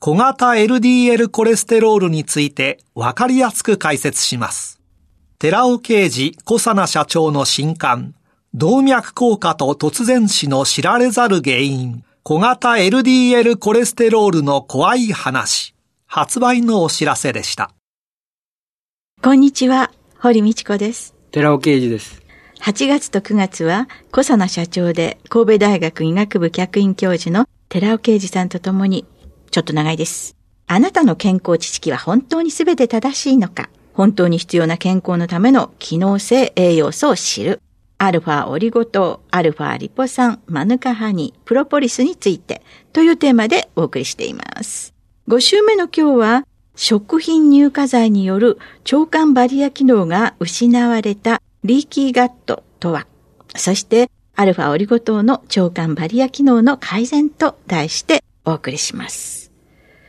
小型 LDL コレステロールについてわかりやすく解説します。寺尾啓二小佐奈社長の新刊、動脈硬化と突然死の知られざる原因、小型 LDL コレステロールの怖い話、発売のお知らせでした。こんにちは、堀道子です。寺尾啓二です。8月と9月は、小佐奈社長で神戸大学医学部客員教授の寺尾啓二さんと共に、ちょっと長いです。あなたの健康知識は本当に全て正しいのか？本当に必要な健康のための機能性栄養素を知る。アルファオリゴ糖、アルファリポ酸、マヌカハニー、プロポリスについてというテーマでお送りしています。5週目の今日は、食品乳化剤による腸管バリア機能が失われたリーキーガットとは、そしてアルファオリゴ糖の腸管バリア機能の改善と題してお送りします。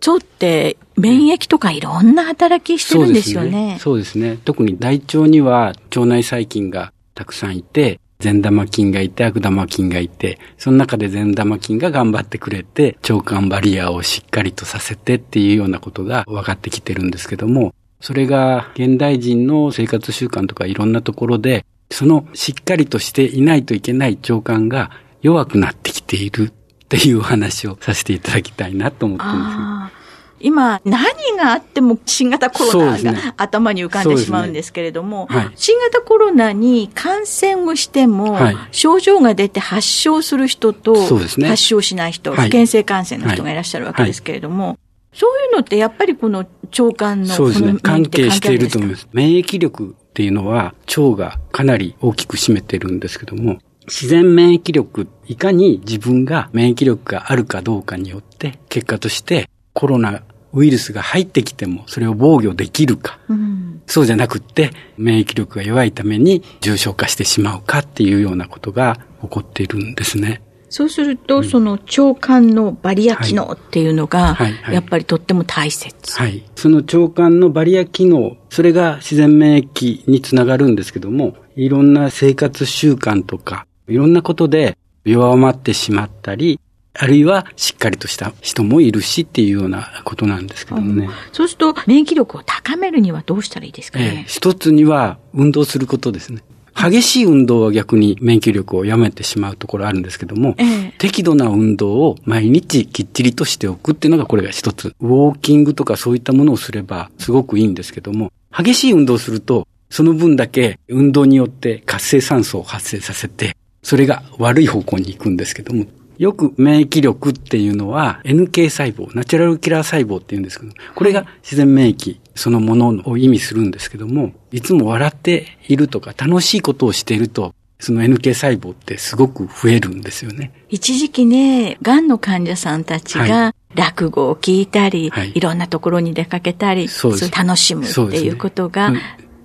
腸って免疫とかいろんな働きしてるんですよね。そうですね。特に大腸には腸内細菌がたくさんいて、善玉菌がいて、悪玉菌がいて、その中で善玉菌が頑張ってくれて、腸管バリアをしっかりとさせてっていうようなことが分かってきてるんですけども、それが現代人の生活習慣とかいろんなところで、そのしっかりとしていないといけない腸管が弱くなってきているっていう話をさせていただきたいなと思ってるんです今、何があっても新型コロナが頭に浮かんでしまうんですけれども、ね。はい、新型コロナに感染をしても、はい、症状が出て発症する人と、発症しない人、はい、不検性感染の人がいらっしゃるわけですけれども、そういうのってやっぱりこの腸管のそうですね。関係していると思います。免疫力っていうのは腸がかなり大きく占めてるんですけども、自然免疫力、いかに自分が免疫力があるかどうかによって、結果としてコロナウイルスが入ってきてもそれを防御できるか、うん、そうじゃなくって免疫力が弱いために重症化してしまうかっていうようなことが起こっているんですね。そうすると、その腸管のバリア機能っていうのが、やっぱりとっても大切。はい。その腸管のバリア機能、それが自然免疫につながるんですけども、いろんな生活習慣とか、いろんなことで弱まってしまったり、あるいはしっかりとした人もいるしっていうようなことなんですけどもね。そうすると免疫力を高めるにはどうしたらいいですかね、ええ、一つには運動することですね。激しい運動は逆に免疫力をやめてしまうところあるんですけども、ええ、適度な運動を毎日きっちりとしておくっていうのがこれが一つ。ウォーキングとかそういったものをすればすごくいいんですけども、激しい運動をすると、その分だけ運動によって活性酸素を発生させて、それが悪い方向に行くんですけども、よく免疫力っていうのは NK 細胞、ナチュラルキラー細胞って言うんですけど、これが自然免疫そのものを意味するんですけども、いつも笑っているとか楽しいことをしていると、その NK 細胞ってすごく増えるんですよね。一時期ね、癌の患者さんたちが落語を聞いたり、はい、いろんなところに出かけたり、そう楽しむっていうことが、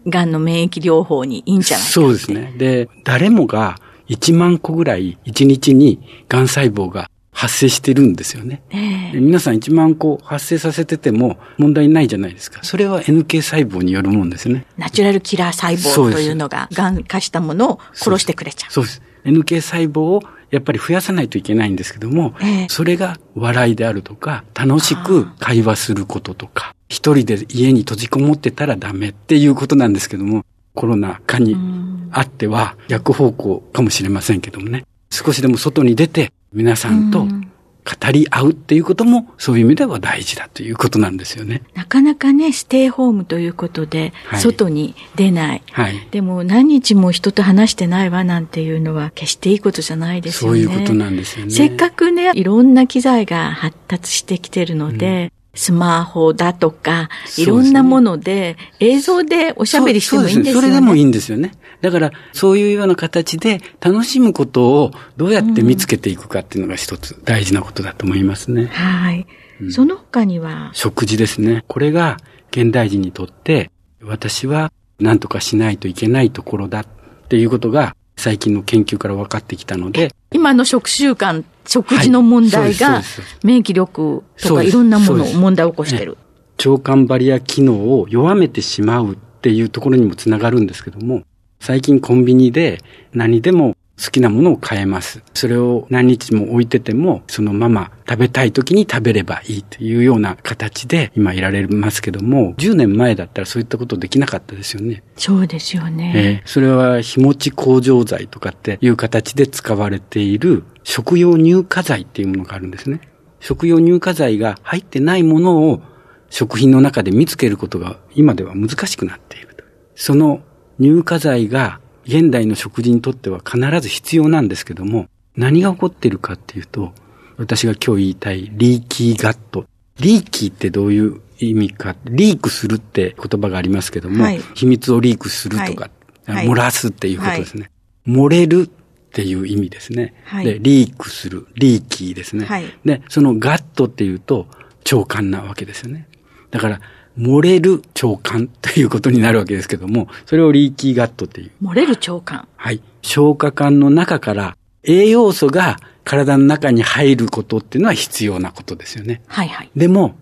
癌、の免疫療法にいいんじゃないかそうですね。で、誰もが1万個ぐらい1日に癌細胞が発生してるんですよね。えー、皆さん1万個発生させてても問題ないじゃないですか。それは NK 細胞によるもんですね。ナチュラルキラー細胞というのが癌化したものを殺してくれちゃう。そうです。NK 細胞をやっぱり増やさないといけないんですけども、えー、それが笑いであるとか、楽しく会話することとか、一人で家に閉じこもってたらダメっていうことなんですけども、コロナ禍にあっては逆方向かもしれませんけどもね。少しでも外に出て皆さんと語り合うっていうことも、そういう意味では大事だということなんですよね。なかなかね、ステイホームということで、外に出ない。はい。でも何日も人と話してないわなんていうのは、決していいことじゃないですよね。そういうことなんですよね。せっかくね、いろんな機材が発達してきてるので、うんスマホだとか、いろんなもので、映像でおしゃべりしてもいいんですよね。それでもいいんですよね。だから、そういうような形で楽しむことをどうやって見つけていくかっていうのが一つ大事なことだと思いますね。はい。うん、その他には？食事ですね。これが現代人にとって、私は何とかしないといけないところだっていうことが最近の研究から分かってきたので。今の食習慣、食事の問題が免疫力とかいろんなもの、問題を起こしてる。腸管バリア機能を弱めてしまうっていうところにもつながるんですけども、最近コンビニで何でも好きなものを買えます。それを何日も置いてても、そのまま食べたい時に食べればいいというような形で今いられますけども、10年前だったらそういったことできなかったですよね。そうですよね。えー、それは日持ち工場剤とかっていう形で使われている食用乳化剤っていうものがあるんですね。食用乳化剤が入ってないものを食品の中で見つけることが今では難しくなっていると。その乳化剤が現代の食事にとっては必ず必要なんですけども、何が起こっているかっていうと、私が今日言いたいリーキーガット。リーキーってどういう意味か、リークするって言葉がありますけども、はい、秘密をリークするとか、はい、漏らすっていうことですね。はい、漏れるっていう意味ですね。で、リークする、リーキーですね。で、そのガットっていうと、長官なわけですよね。だから、漏れる腸管ということになるわけですけども、それをリーキーガットっていう。漏れる腸管はい。消化管の中から栄養素が体の中に入ることっていうのは必要なことですよね。はいはい。でも、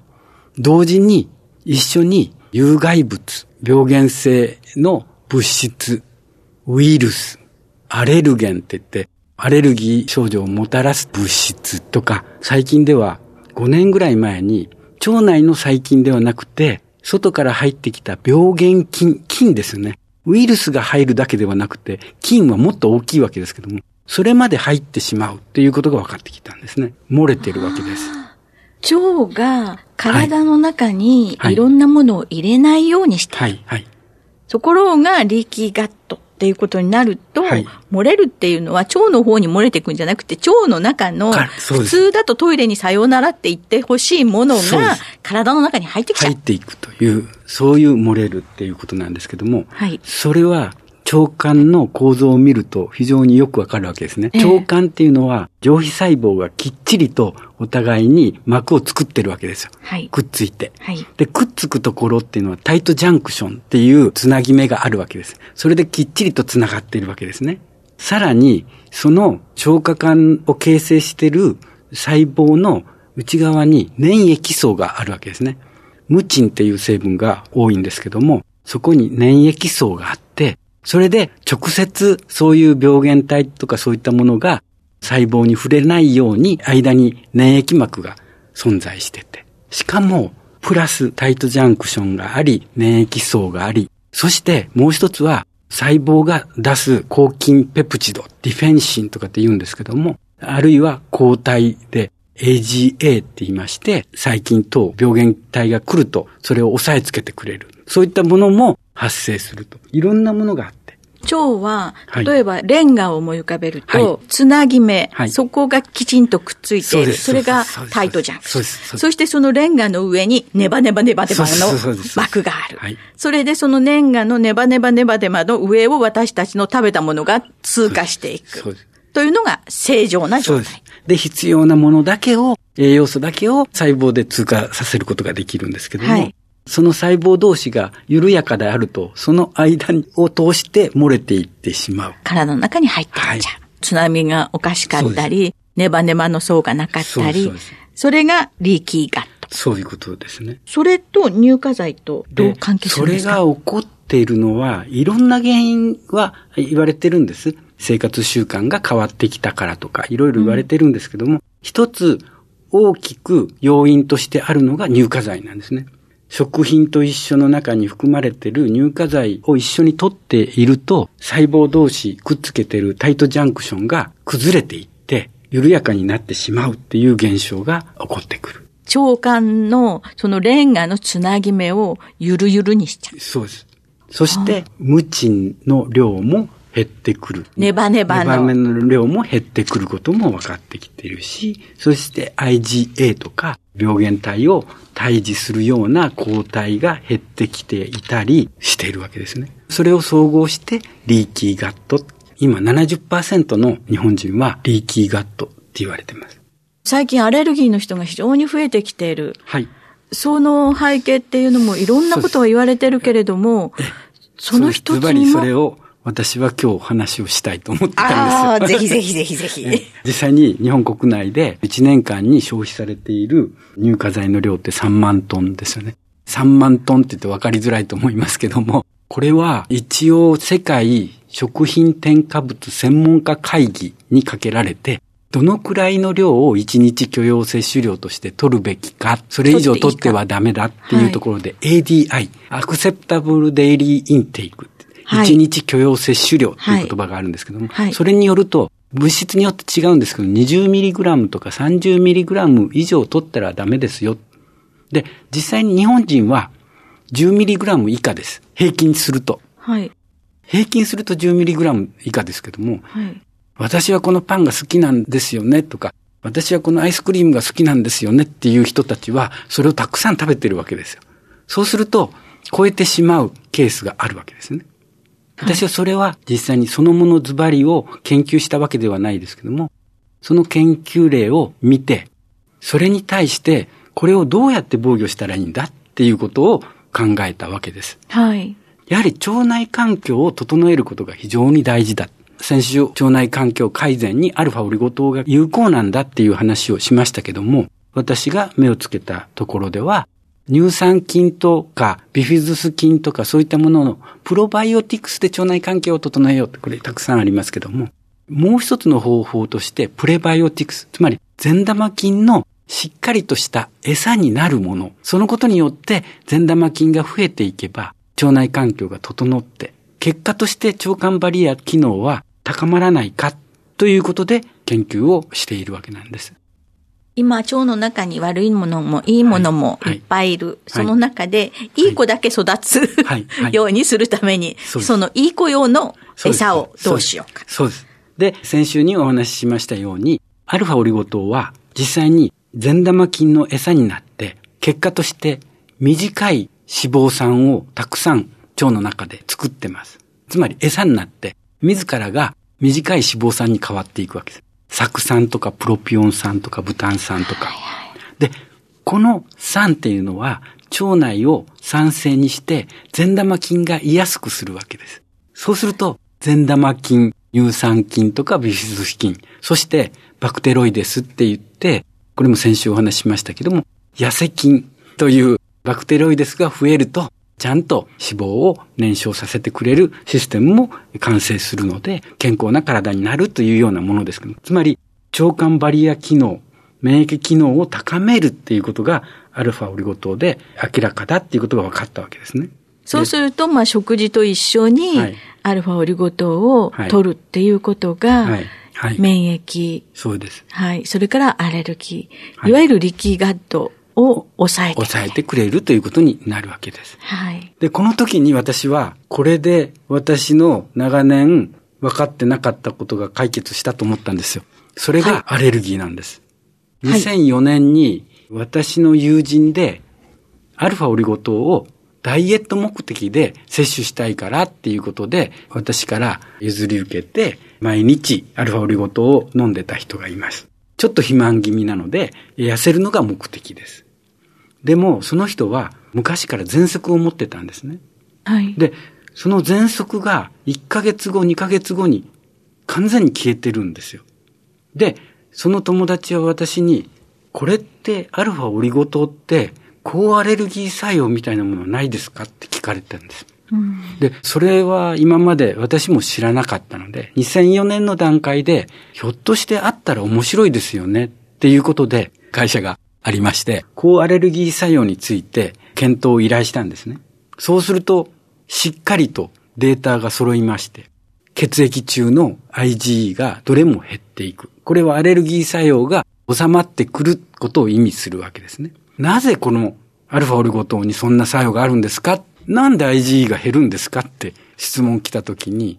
同時に一緒に有害物、病原性の物質、ウイルス、アレルゲンって言って、アレルギー症状をもたらす物質とか、最近では5年ぐらい前に腸内の細菌ではなくて、外から入ってきた病原菌、菌ですよね。ウイルスが入るだけではなくて、菌はもっと大きいわけですけども、それまで入ってしまうっていうことが分かってきたんですね。漏れてるわけです。腸が体の中にいろんなものを入れないようにしてる。はい、はい、はい。ところが、リーキーガットっていうことになると、はい、漏れるっていうのは腸の方に漏れていくんじゃなくて、腸の中の、普通だとトイレにさようならって言ってほしいものが、体の中に入ってきちゃう。入っていくという、そういう漏れるっていうことなんですけども、はい、それは腸管の構造を見ると非常によくわかるわけですね。腸管っていうのは上皮細胞がきっちりとお互いに膜を作ってるわけですよ。はい、くっついて、はい。で、くっつくところっていうのはタイトジャンクションっていうつなぎ目があるわけです。それできっちりとつながっているわけですね。さらに、その消化管を形成している細胞の内側に粘液層があるわけですね。ムチンっていう成分が多いんですけども、そこに粘液層があって、それで直接そういう病原体とかそういったものが細胞に触れないように間に粘液膜が存在してて。しかも、プラスタイトジャンクションがあり、粘液層があり、そしてもう一つは細胞が出す抗菌ペプチド、ディフェンシンとかって言うんですけども、あるいは抗体で AGA って言いまして、細菌等病原体が来るとそれを押さえつけてくれる。そういったものも発生すると。いろんなものがあって。腸は、例えばレンガを思い浮かべると、はい、つなぎ目、はい、そこがきちんとくっついている。それがタイトジャンク。そそしてそのレンガの上にネバネバネバネバの膜がある。それでそのレンガのネバネバネバネバの上を私たちの食べたものが通過していく。というのが正常な状態。で、必要なものだけを、栄養素だけを細胞で通過させることができるんですけども、はい、その細胞同士が緩やかであると、その間を通して漏れていってしまう。体の中に入っていっちゃう。はい、津波がおかしかったり、ネバネバの層がなかったり、それがリーキーガット。そういうことですね。それと乳化剤とどう関係するんですか？それが起こっているのは、いろんな原因は言われてるんです。生活習慣が変わってきたからとか、いろいろ言われてるんですけども、うん、一つ大きく要因としてあるのが乳化剤なんですね。食品と一緒の中に含まれている乳化剤を一緒に取っていると、細胞同士くっつけているタイトジャンクションが崩れていって、緩やかになってしまうっていう現象が起こってくる。腸管のそのレンガのつなぎ目をゆるゆるにしちゃう。そうです。そして、ムチンの量も減ってくる。ネバネバの。ネバネバの量も減ってくることも分かってきているし、そして IgA とか病原体を退治するような抗体が減ってきていたりしているわけですね。それを総合してリーキーガット。今70%の日本人はリーキーガットって言われてます。最近アレルギーの人が非常に増えてきている。はい。その背景っていうのもいろんなことを言われてるけれども、その一つにも。ズバリそれを私は今日話をしたいと思ってたんですよ。ああ、ぜひぜひぜひぜひ。実際に日本国内で1年間に消費されている乳化剤の量って3万トンですよね。3万トンって言って分かりづらいと思いますけども、これは一応世界食品添加物専門家会議にかけられて、どのくらいの量を1日許容摂取量として取るべきか、それ以上取ってはダメだっていうところで、ADI、アクセプタブルデイリーインテイク1日許容摂取量っていう言葉があるんですけども、はい、それによると、物質によって違うんですけど、20mg とか 30mg 以上取ったらダメですよ。で、実際に日本人は 10mg 以下です。平均すると。はい。平均すると 10mg 以下ですけども、はい、私はこのパンが好きなんですよねとか、私はこのアイスクリームが好きなんですよねっていう人たちは、それをたくさん食べてるわけですよ。そうすると、超えてしまうケースがあるわけですね。私はそれは実際にそのものズバリを研究したわけではないですけども、その研究例を見て、それに対してこれをどうやって防御したらいいんだっていうことを考えたわけです。はい。やはり腸内環境を整えることが非常に大事だ。先週、腸内環境改善にアルファオリゴ糖が有効なんだっていう話をしましたけども、私が目をつけたところでは、乳酸菌とかビフィズス菌とかそういったもののプロバイオティクスで腸内環境を整えようってこれたくさんありますけども、もう一つの方法としてプレバイオティクス、つまり善玉菌のしっかりとした餌になるもの、そのことによって善玉菌が増えていけば腸内環境が整って、結果として腸管バリア機能は高まらないかということで研究をしているわけなんです。今、腸の中に悪いものもいいものもいっぱいいる。はいはい、その中で、いい子だけ育つ、ようにするために、そのいい子用の餌をどうしようか。そうです。で、先週にお話ししましたように、アルファオリゴ糖は実際に善玉菌の餌になって、結果として短い脂肪酸をたくさん腸の中で作ってます。つまり餌になって、自らが短い脂肪酸に変わっていくわけです。酢酸とかプロピオン酸とかブタン酸とか。で、この酸っていうのは腸内を酸性にして善玉菌が居やすくするわけです。そうすると善玉菌、乳酸菌とかビフィズス菌、そしてバクテロイデスって言って、これも先週お話ししましたけども、痩せ菌というバクテロイデスが増えるとちゃんと脂肪を燃焼させてくれるシステムも完成するので、健康な体になるというようなものですけど、つまり、腸管バリア機能、免疫機能を高めるっていうことが、アルファオリゴ糖で明らかだっていうことが分かったわけですね。そうすると、まあ、食事と一緒に、アルファオリゴ糖を取るっていうことが、はいはい、免疫。そうです。はい。それからアレルギー。いわゆるリキーガットを抑えて抑えてくれるということになるわけです。はい。で、この時に私は、これで私の長年分かってなかったことが解決したと思ったんですよ。それがアレルギーなんです。はい、2004年に私の友人で、アルファオリゴ糖をダイエット目的で摂取したいからっていうことで、私から譲り受けて、毎日アルファオリゴ糖を飲んでた人がいます。ちょっと肥満気味なので、痩せるのが目的です。でも、その人は昔から喘息を持ってたんですね。はい。で、その喘息が1ヶ月後、2ヶ月後に完全に消えてるんですよ。で、その友達は私に、これってアルファオリゴ糖って高アレルギー作用みたいなものはないですかって聞かれたんです。で、それは今まで私も知らなかったので、2004年の段階で、ひょっとしてあったら面白いですよねっていうことで、会社がありまして、高アレルギー作用について検討を依頼したんですね。そうすると、しっかりとデータが揃いまして、血液中の IgE がどれも減っていく。これはアレルギー作用が収まってくることを意味するわけですね。なぜこのアルファオルゴ糖にそんな作用があるんですかなんで IgE が減るんですかって質問来た時に、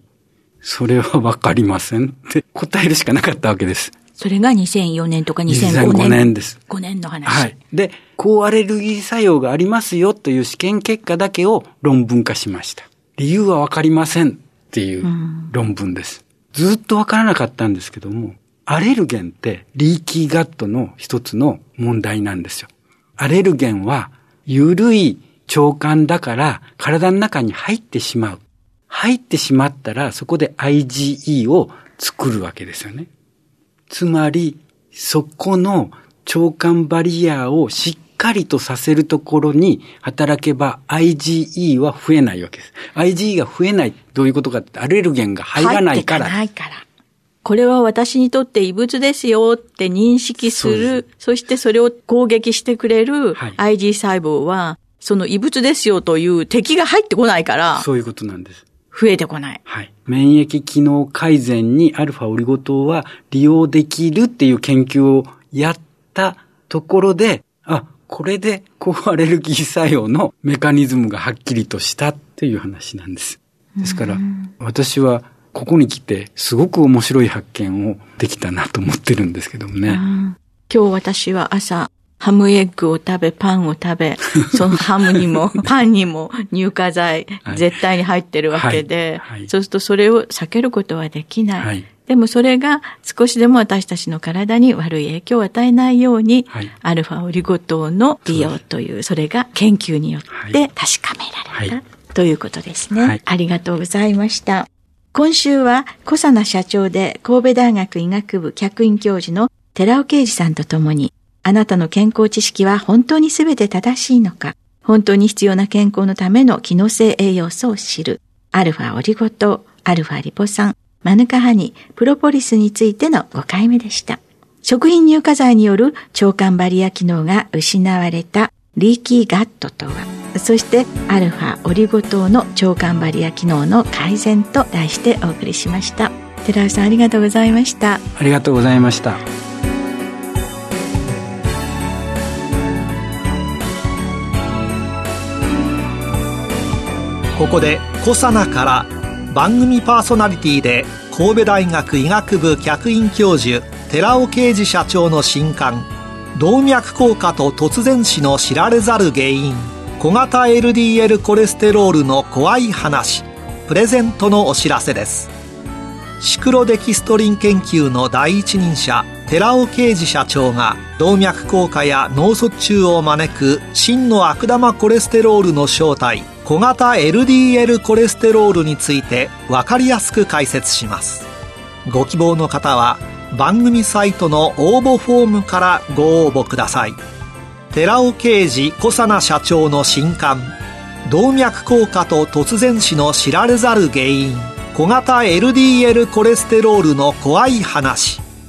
それはわかりませんって答えるしかなかったわけです。それが2004年とか2005年。2005年です。5年の話。はい。で、高アレルギー作用がありますよという試験結果だけを論文化しました。理由はわかりませんっていう論文です。うん、ずっとわからなかったんですけども、アレルゲンってリーキーガットの一つの問題なんですよ。アレルゲンは緩い腸管だから体の中に入ってしまう。入ってしまったらそこで IgE を作るわけですよね。つまり、そこの腸管バリアをしっかりとさせるところに働けば IgE は増えないわけです。IgE が増えない。どういうことかってアレルゲンが入らないから。入ってないから。これは私にとって異物ですよって認識する、そそしてそれを攻撃してくれる IG 細胞は、その異物ですよという敵が入ってこないから。そういうことなんです。増えてこない。はい。免疫機能改善にアルファオリゴ糖は利用できるっていう研究をやったところで、あ、これで抗アレルギー作用のメカニズムがはっきりとしたっていう話なんです。ですから、私はここに来てすごく面白い発見をできたなと思ってるんですけどもね。今日私は朝、ハムエッグを食べ、パンを食べ、そのハムにも、パンにも乳化剤、絶対に入ってるわけで、はい。はい、そうするとそれを避けることはできない。はい、でもそれが少しでも私たちの体に悪い影響を与えないように、アルファオリゴ糖の利用という、それが研究によって確かめられた、ということですね。ありがとうございました。今週は小佐奈社長で神戸大学医学部客員教授の寺尾啓二さんと共に、あなたの健康知識は本当に全て正しいのか、本当に必要な健康のための機能性栄養素を知る、アルファオリゴ糖、アルファリポ酸、マヌカハニ、プロポリスについての5回目でした。食品乳化剤による腸管バリア機能が失われたリーキーガットとは、そしてアルファオリゴ糖の腸管バリア機能の改善と題してお送りしました。寺尾さんありがとうございました。ありがとうございました。ここでコサナから番組パーソナリティで神戸大学医学部客員教授寺尾啓二社長の新刊動脈硬化と突然死の知られざる原因小型 LDL コレステロールの怖い話プレゼントのお知らせです。シクロデキストリン研究の第一人者寺尾啓二社長が動脈硬化や脳卒中を招く真の悪玉コレステロールの正体小型 LDL コレステロールについて分かりやすく解説します。ご希望の方は番組サイトの応募フォームからご応募ください。寺尾啓二小佐奈社長の新刊動脈硬化と突然死の知られざる原因小型 LDL コレステロールの怖い話。